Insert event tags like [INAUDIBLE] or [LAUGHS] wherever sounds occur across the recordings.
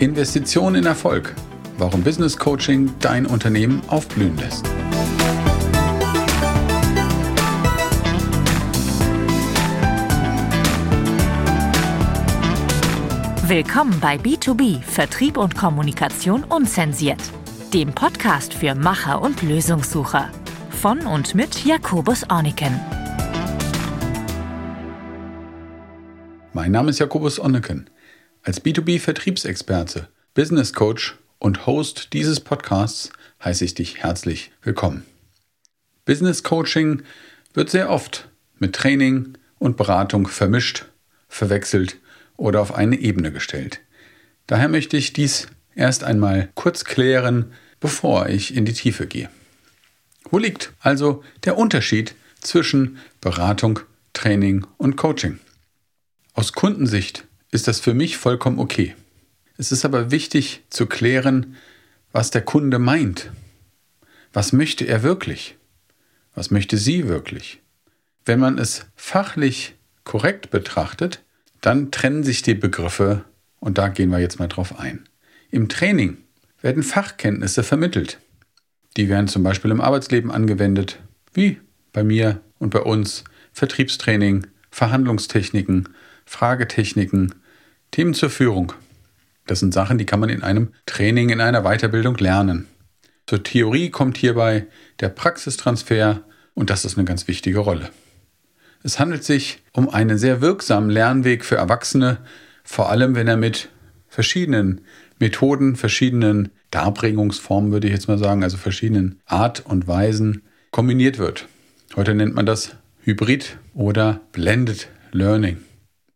Investition in Erfolg. Warum Business Coaching dein Unternehmen aufblühen lässt. Willkommen bei B2B Vertrieb und Kommunikation unzensiert, dem Podcast für Macher und Lösungssucher. Von und mit Jakobus Orniken. Mein Name ist Jakobus Onneken. Als B2B-Vertriebsexperte, Business Coach und Host dieses Podcasts heiße ich dich herzlich willkommen. Business Coaching wird sehr oft mit Training und Beratung vermischt, verwechselt oder auf eine Ebene gestellt. Daher möchte ich dies erst einmal kurz klären, bevor ich in die Tiefe gehe. Wo liegt also der Unterschied zwischen Beratung, Training und Coaching? Aus Kundensicht ist das für mich vollkommen okay. Es ist aber wichtig zu klären, was der Kunde meint. Was möchte er wirklich? Was möchte sie wirklich? Wenn man es fachlich korrekt betrachtet, dann trennen sich die Begriffe und da gehen wir jetzt mal drauf ein. Im Training werden Fachkenntnisse vermittelt. Die werden zum Beispiel im Arbeitsleben angewendet, wie bei mir und bei uns Vertriebstraining, Verhandlungstechniken, Fragetechniken, Themen zur Führung. Das sind Sachen, die kann man in einem Training, in einer Weiterbildung lernen. Zur Theorie kommt hierbei der Praxistransfer und das ist eine ganz wichtige Rolle. Es handelt sich um einen sehr wirksamen Lernweg für Erwachsene, vor allem wenn er mit verschiedenen Methoden, verschiedenen Darbringungsformen, würde ich jetzt mal sagen, also verschiedenen Art und Weisen kombiniert wird. Heute nennt man das Hybrid oder Blended Learning.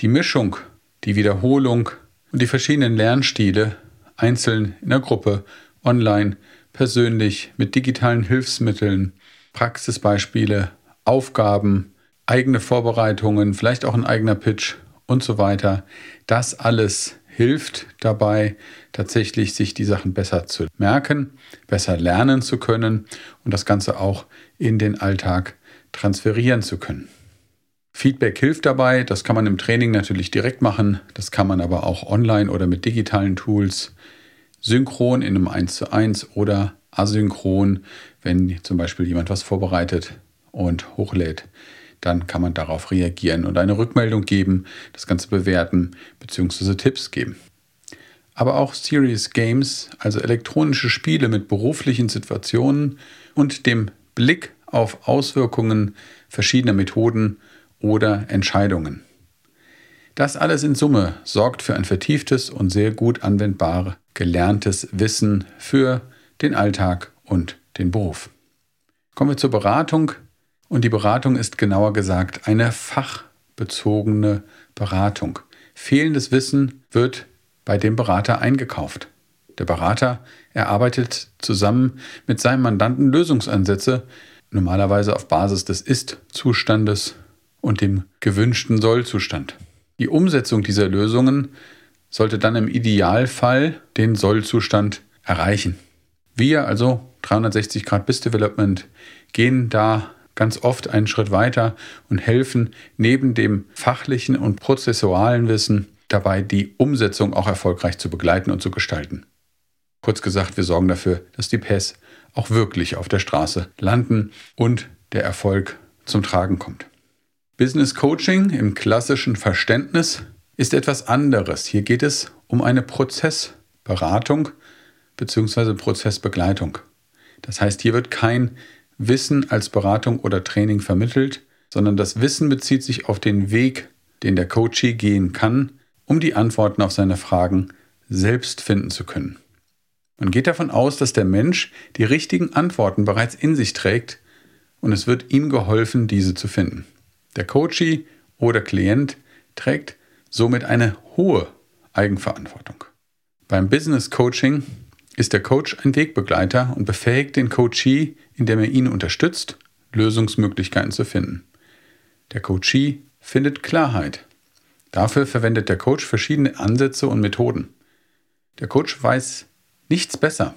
Die Mischung, die Wiederholung und die verschiedenen Lernstile, einzeln in der Gruppe, online, persönlich, mit digitalen Hilfsmitteln, Praxisbeispiele, Aufgaben, eigene Vorbereitungen, vielleicht auch ein eigener Pitch und so weiter. Das alles hilft dabei, tatsächlich sich die Sachen besser zu merken, besser lernen zu können und das Ganze auch in den Alltag transferieren zu können. Feedback hilft dabei, das kann man im Training natürlich direkt machen, das kann man aber auch online oder mit digitalen Tools synchron in einem 1 zu 1 oder asynchron, wenn zum Beispiel jemand was vorbereitet und hochlädt, dann kann man darauf reagieren und eine Rückmeldung geben, das Ganze bewerten bzw. Tipps geben. Aber auch Serious Games, also elektronische Spiele mit beruflichen Situationen und dem Blick auf Auswirkungen verschiedener Methoden oder Entscheidungen. Das alles in Summe sorgt für ein vertieftes und sehr gut anwendbar gelerntes Wissen für den Alltag und den Beruf. Kommen wir zur Beratung. Und die Beratung ist genauer gesagt eine fachbezogene Beratung. Fehlendes Wissen wird bei dem Berater eingekauft. Der Berater erarbeitet zusammen mit seinem Mandanten Lösungsansätze, normalerweise auf Basis des Ist-Zustandes und dem gewünschten Soll-Zustand. Die Umsetzung dieser Lösungen sollte dann im Idealfall den Soll-Zustand erreichen. Wir, also 360 Grad BIS Development, gehen da ganz oft einen Schritt weiter und helfen neben dem fachlichen und prozessualen Wissen dabei, die Umsetzung auch erfolgreich zu begleiten und zu gestalten. Kurz gesagt, wir sorgen dafür, dass die PES auch wirklich auf der Straße landen und der Erfolg zum Tragen kommt. Business Coaching im klassischen Verständnis ist etwas anderes. Hier geht es um eine Prozessberatung bzw. Prozessbegleitung. Das heißt, hier wird kein Wissen als Beratung oder Training vermittelt, sondern das Wissen bezieht sich auf den Weg, den der Coachee gehen kann, um die Antworten auf seine Fragen selbst finden zu können. Man geht davon aus, dass der Mensch die richtigen Antworten bereits in sich trägt und es wird ihm geholfen, diese zu finden. Der Coachee oder Klient trägt somit eine hohe Eigenverantwortung. Beim Business Coaching ist der Coach ein Wegbegleiter und befähigt den Coachee, indem er ihn unterstützt, Lösungsmöglichkeiten zu finden. Der Coachee findet Klarheit. Dafür verwendet der Coach verschiedene Ansätze und Methoden. Der Coach weiß nichts besser,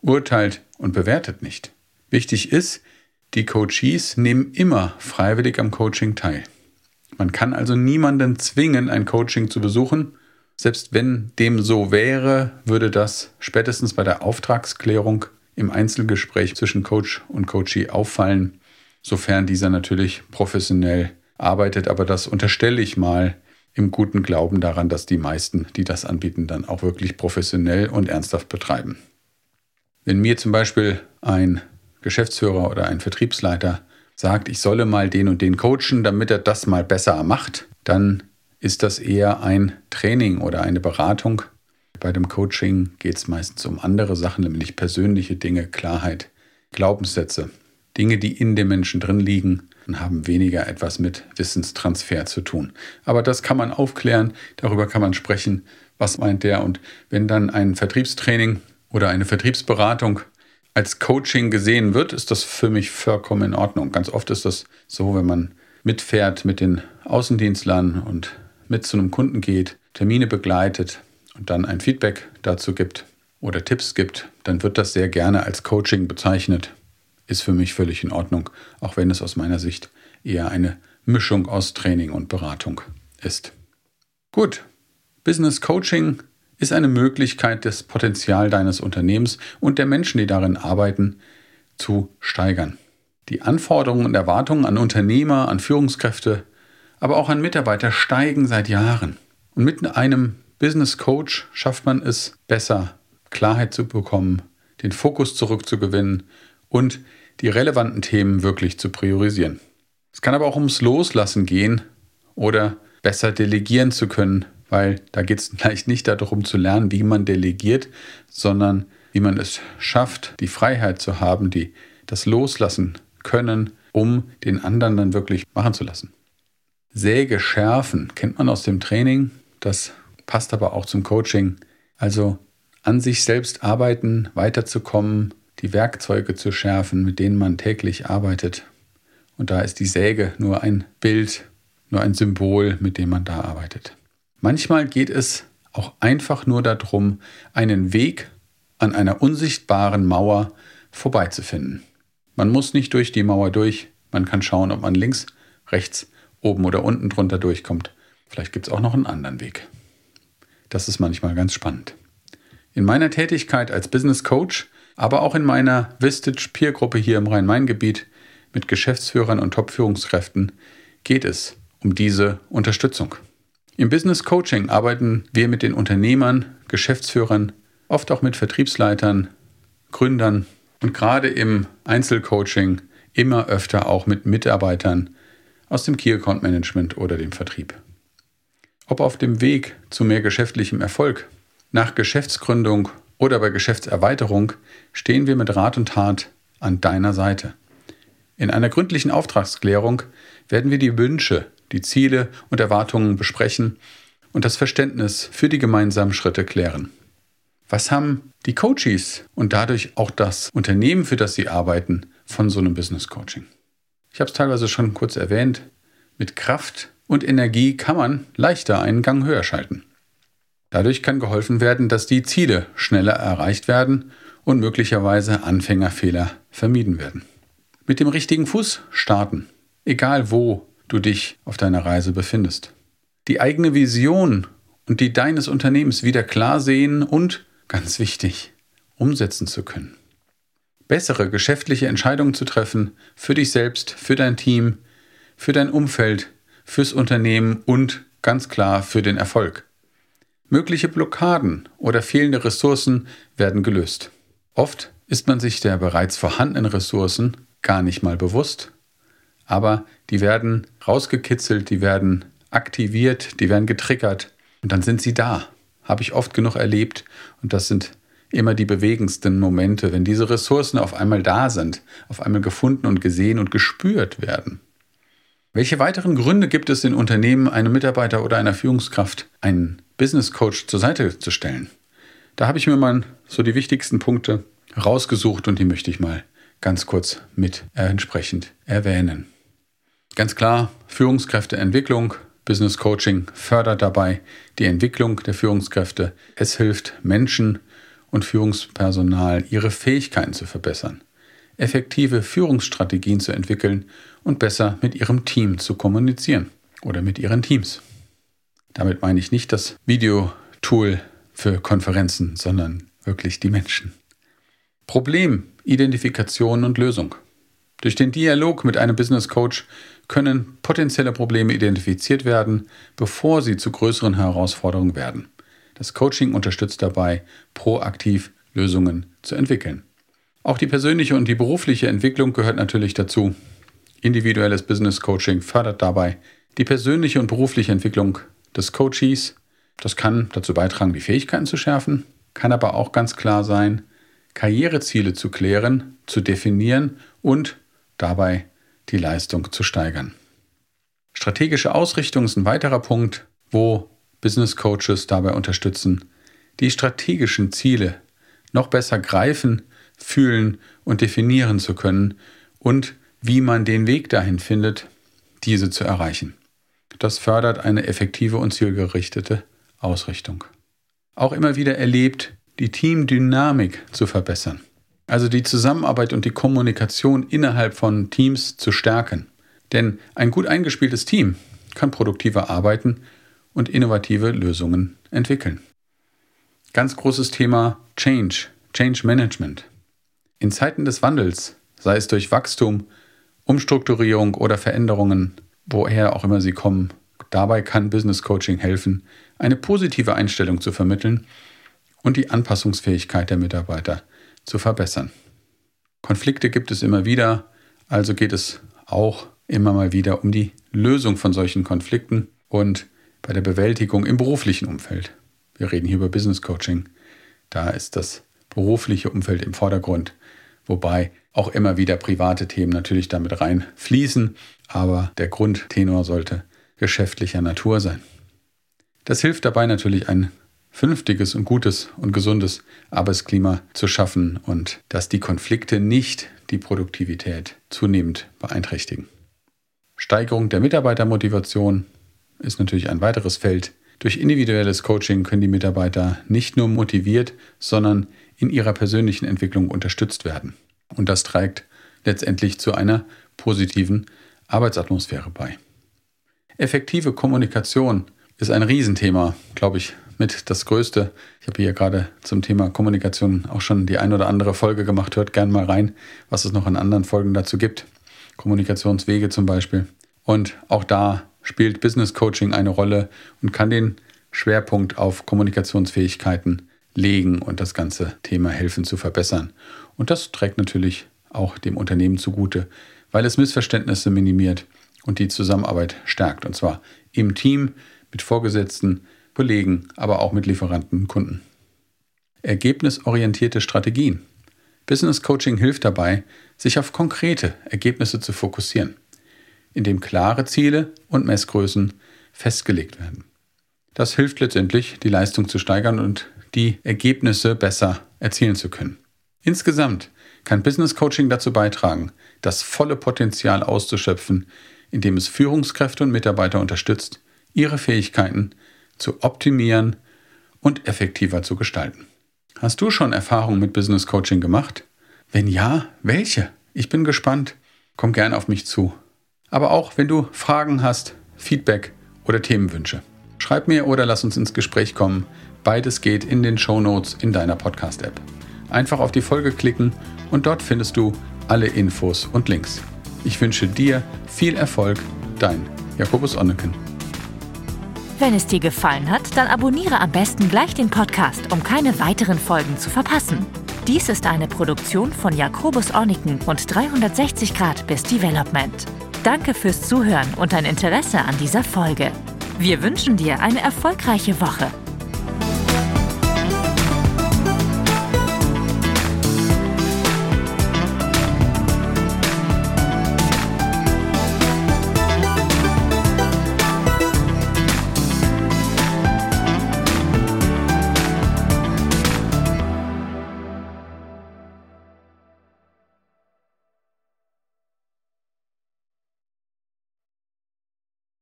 urteilt und bewertet nicht. Wichtig ist, die Coaches nehmen immer freiwillig am Coaching teil. Man kann also niemanden zwingen, ein Coaching zu besuchen Selbst wenn dem so wäre, würde das spätestens bei der Auftragsklärung im Einzelgespräch zwischen Coach und Coachee auffallen, sofern dieser natürlich professionell arbeitet. Aber das unterstelle ich mal im guten Glauben daran, dass die meisten, die das anbieten, dann auch wirklich professionell und ernsthaft betreiben. Wenn mir zum Beispiel ein Geschäftsführer oder ein Vertriebsleiter sagt, ich solle mal den und den coachen, damit er das mal besser macht, dann ist das eher ein Training oder eine Beratung. Bei dem Coaching geht es meistens um andere Sachen, nämlich persönliche Dinge, Klarheit, Glaubenssätze, Dinge, die in dem Menschen drin liegen und haben weniger etwas mit Wissenstransfer zu tun. Aber das kann man aufklären, darüber kann man sprechen, was meint der. Und wenn dann ein Vertriebstraining oder eine Vertriebsberatung als Coaching gesehen wird, ist das für mich vollkommen in Ordnung. Ganz oft ist das so, wenn man mitfährt mit den Außendienstlern und mit zu einem Kunden geht, Termine begleitet und dann ein Feedback dazu gibt oder Tipps gibt, dann wird das sehr gerne als Coaching bezeichnet. Ist für mich völlig in Ordnung, auch wenn es aus meiner Sicht eher eine Mischung aus Training und Beratung ist. Gut, Business Coaching ist eine Möglichkeit, das Potenzial deines Unternehmens und der Menschen, die darin arbeiten, zu steigern. Die Anforderungen und Erwartungen an Unternehmer, an Führungskräfte, aber auch an Mitarbeiter steigen seit Jahren. Und mit einem Business Coach schafft man es besser, Klarheit zu bekommen, den Fokus zurückzugewinnen und die relevanten Themen wirklich zu priorisieren. Es kann aber auch ums Loslassen gehen oder besser delegieren zu können, weil da geht es vielleicht [LAUGHS] nicht darum zu lernen, wie man delegiert, sondern wie man es schafft, die Freiheit zu haben, die das loslassen können, um den anderen dann wirklich machen zu lassen. Säge schärfen kennt man aus dem Training, das passt aber auch zum Coaching. Also an sich selbst arbeiten, weiterzukommen, die Werkzeuge zu schärfen, mit denen man täglich arbeitet. Und da ist die Säge nur ein Bild, nur ein Symbol, mit dem man da arbeitet. Manchmal geht es auch einfach nur darum, einen Weg an einer unsichtbaren Mauer vorbeizufinden. Man muss nicht durch die Mauer durch, man kann schauen, ob man links, rechts, oben oder unten drunter durchkommt. Vielleicht gibt es auch noch einen anderen Weg. Das ist manchmal ganz spannend. In meiner Tätigkeit als Business Coach, aber auch in meiner Vistage Peer Gruppe hier im Rhein-Main-Gebiet mit Geschäftsführern und Top-Führungskräften geht es um diese Unterstützung. Im Business Coaching arbeiten wir mit den Unternehmern, Geschäftsführern, oft auch mit Vertriebsleitern, Gründern und gerade im Einzelcoaching immer öfter auch mit Mitarbeitern aus dem Key Account Management oder dem Vertrieb. Ob auf dem Weg zu mehr geschäftlichem Erfolg, nach Geschäftsgründung oder bei Geschäftserweiterung stehen wir mit Rat und Tat an deiner Seite. In einer gründlichen Auftragsklärung werden wir die Wünsche die Ziele und Erwartungen besprechen und das Verständnis für die gemeinsamen Schritte klären. Was haben die Coaches und dadurch auch das Unternehmen, für das sie arbeiten, von so einem Business Coaching? Ich habe es teilweise schon kurz erwähnt. Mit Kraft und Energie kann man leichter einen Gang höher schalten. Dadurch kann geholfen werden, dass die Ziele schneller erreicht werden und möglicherweise Anfängerfehler vermieden werden. Mit dem richtigen Fuß starten, egal wo du dich auf deiner Reise befindest. Die eigene Vision und die deines Unternehmens wieder klar sehen und, ganz wichtig, umsetzen zu können. Bessere geschäftliche Entscheidungen zu treffen für dich selbst, für dein Team, für dein Umfeld, fürs Unternehmen und ganz klar für den Erfolg. Mögliche Blockaden oder fehlende Ressourcen werden gelöst. Oft ist man sich der bereits vorhandenen Ressourcen gar nicht mal bewusst aber die werden rausgekitzelt, die werden aktiviert, die werden getriggert und dann sind sie da. Habe ich oft genug erlebt und das sind immer die bewegendsten Momente, wenn diese Ressourcen auf einmal da sind, auf einmal gefunden und gesehen und gespürt werden. Welche weiteren Gründe gibt es in Unternehmen, einem Mitarbeiter oder einer Führungskraft einen Business Coach zur Seite zu stellen? Da habe ich mir mal so die wichtigsten Punkte rausgesucht und die möchte ich mal ganz kurz mit entsprechend erwähnen. Ganz klar, Führungskräfteentwicklung, Business Coaching fördert dabei die Entwicklung der Führungskräfte. Es hilft Menschen und Führungspersonal, ihre Fähigkeiten zu verbessern, effektive Führungsstrategien zu entwickeln und besser mit ihrem Team zu kommunizieren oder mit ihren Teams. Damit meine ich nicht das Video Tool für Konferenzen, sondern wirklich die Menschen. Problem, Identifikation und Lösung. Durch den Dialog mit einem Business Coach können potenzielle Probleme identifiziert werden, bevor sie zu größeren Herausforderungen werden. Das Coaching unterstützt dabei, proaktiv Lösungen zu entwickeln. Auch die persönliche und die berufliche Entwicklung gehört natürlich dazu. Individuelles Business Coaching fördert dabei die persönliche und berufliche Entwicklung des Coaches. Das kann dazu beitragen, die Fähigkeiten zu schärfen, kann aber auch ganz klar sein, Karriereziele zu klären, zu definieren und dabei die Leistung zu steigern. Strategische Ausrichtung ist ein weiterer Punkt, wo Business Coaches dabei unterstützen, die strategischen Ziele noch besser greifen, fühlen und definieren zu können und wie man den Weg dahin findet, diese zu erreichen. Das fördert eine effektive und zielgerichtete Ausrichtung. Auch immer wieder erlebt, die Teamdynamik zu verbessern. Also die Zusammenarbeit und die Kommunikation innerhalb von Teams zu stärken. Denn ein gut eingespieltes Team kann produktiver arbeiten und innovative Lösungen entwickeln. Ganz großes Thema Change, Change Management. In Zeiten des Wandels, sei es durch Wachstum, Umstrukturierung oder Veränderungen, woher auch immer sie kommen, dabei kann Business Coaching helfen, eine positive Einstellung zu vermitteln und die Anpassungsfähigkeit der Mitarbeiter zu verbessern. Konflikte gibt es immer wieder, also geht es auch immer mal wieder um die Lösung von solchen Konflikten und bei der Bewältigung im beruflichen Umfeld. Wir reden hier über Business Coaching. Da ist das berufliche Umfeld im Vordergrund, wobei auch immer wieder private Themen natürlich damit reinfließen, aber der Grundtenor sollte geschäftlicher Natur sein. Das hilft dabei natürlich ein vernünftiges und gutes und gesundes Arbeitsklima zu schaffen und dass die Konflikte nicht die Produktivität zunehmend beeinträchtigen. Steigerung der Mitarbeitermotivation ist natürlich ein weiteres Feld. Durch individuelles Coaching können die Mitarbeiter nicht nur motiviert, sondern in ihrer persönlichen Entwicklung unterstützt werden. Und das trägt letztendlich zu einer positiven Arbeitsatmosphäre bei. Effektive Kommunikation ist ein Riesenthema, glaube ich, mit das Größte. Ich habe hier gerade zum Thema Kommunikation auch schon die ein oder andere Folge gemacht. Hört gern mal rein, was es noch in anderen Folgen dazu gibt. Kommunikationswege zum Beispiel. Und auch da spielt Business Coaching eine Rolle und kann den Schwerpunkt auf Kommunikationsfähigkeiten legen und das ganze Thema helfen zu verbessern. Und das trägt natürlich auch dem Unternehmen zugute, weil es Missverständnisse minimiert und die Zusammenarbeit stärkt. Und zwar im Team, mit Vorgesetzten, Kollegen, aber auch mit Lieferanten und Kunden. Ergebnisorientierte Strategien. Business Coaching hilft dabei, sich auf konkrete Ergebnisse zu fokussieren, indem klare Ziele und Messgrößen festgelegt werden. Das hilft letztendlich, die Leistung zu steigern und die Ergebnisse besser erzielen zu können. Insgesamt kann Business Coaching dazu beitragen, das volle Potenzial auszuschöpfen, indem es Führungskräfte und Mitarbeiter unterstützt, ihre Fähigkeiten zu optimieren und effektiver zu gestalten. Hast du schon Erfahrungen mit Business Coaching gemacht? Wenn ja, welche? Ich bin gespannt. Komm gerne auf mich zu. Aber auch wenn du Fragen hast, Feedback oder Themenwünsche. Schreib mir oder lass uns ins Gespräch kommen. Beides geht in den Show Notes in deiner Podcast-App. Einfach auf die Folge klicken und dort findest du alle Infos und Links. Ich wünsche dir viel Erfolg, dein Jakobus Onneken. Wenn es dir gefallen hat, dann abonniere am besten gleich den Podcast, um keine weiteren Folgen zu verpassen. Dies ist eine Produktion von Jakobus Orniken und 360 Grad bis Development. Danke fürs Zuhören und dein Interesse an dieser Folge. Wir wünschen dir eine erfolgreiche Woche.